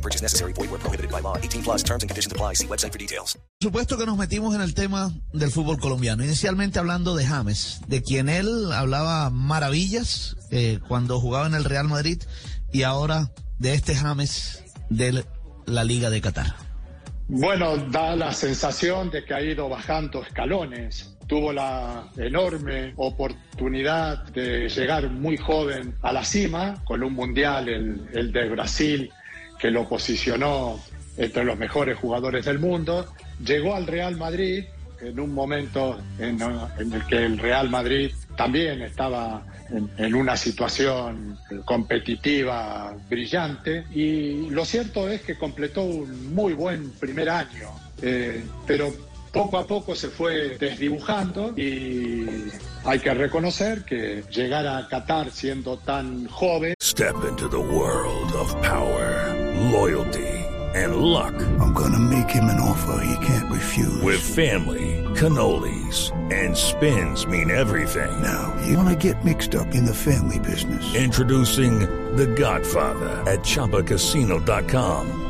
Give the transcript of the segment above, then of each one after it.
No purchase necessary. Void where prohibited by law. 18 plus terms and conditions apply. See website for details. Por supuesto que nos metimos en el tema del fútbol colombiano. Inicialmente hablando de James, de quien él hablaba maravillas eh, cuando jugaba en el Real Madrid y ahora de este James de la Liga de Qatar. Bueno, da la sensación de que ha ido bajando escalones. Tuvo la enorme oportunidad de llegar muy joven a la cima con un mundial, el, el de Brasil, que lo posicionó entre los mejores jugadores del mundo. Llegó al Real Madrid en un momento en, el que el Real Madrid también estaba en, en, una situación competitiva brillante y lo cierto es que completó un muy buen primer año, eh, pero poco a poco se fue desdibujando y hay que reconocer que llegar a Qatar siendo tan joven. Step into the world of power, loyalty and luck. I'm gonna make him an offer he can't refuse. With family, cannolis and spins mean everything. Now, you wanna get mixed up in the family business. Introducing The Godfather at ChumbaCasino.com.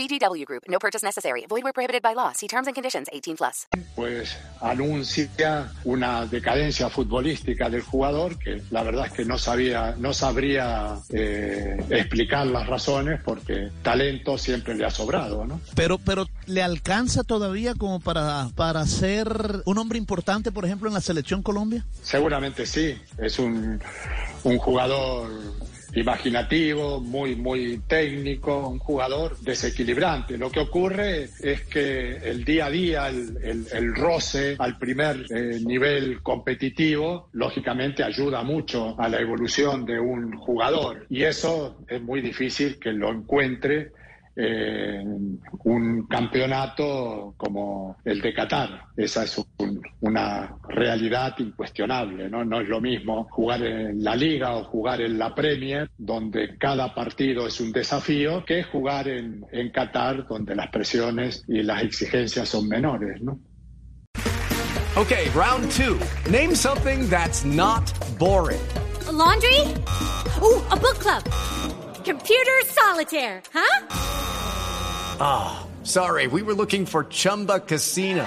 VGW Group. No purchase necessary. Void where prohibited by law. See terms and conditions. 18 plus. Pues anuncia una decadencia futbolística del jugador que la verdad es que no sabía, no sabría eh, explicar las razones porque talento siempre le ha sobrado, ¿no? Pero, pero le alcanza todavía como para para ser un hombre importante, por ejemplo, en la selección Colombia. Seguramente sí. Es un un jugador imaginativo, muy, muy técnico, un jugador desequilibrante. Lo que ocurre es que el día a día, el, el, el roce al primer eh, nivel competitivo, lógicamente ayuda mucho a la evolución de un jugador. Y eso es muy difícil que lo encuentre eh, un campeonato como el de Qatar. Esa es un, una realidad incuestionable, ¿no? No es lo mismo jugar en la Liga o jugar en la Premier, donde cada partido es un desafío, que jugar en, en Qatar, donde las presiones y las exigencias son menores, ¿no? Okay, round two. Name something that's not boring. A laundry? Ooh, a book club. Computer solitaire, huh? Ah, oh, sorry, we were looking for Chumba Casino.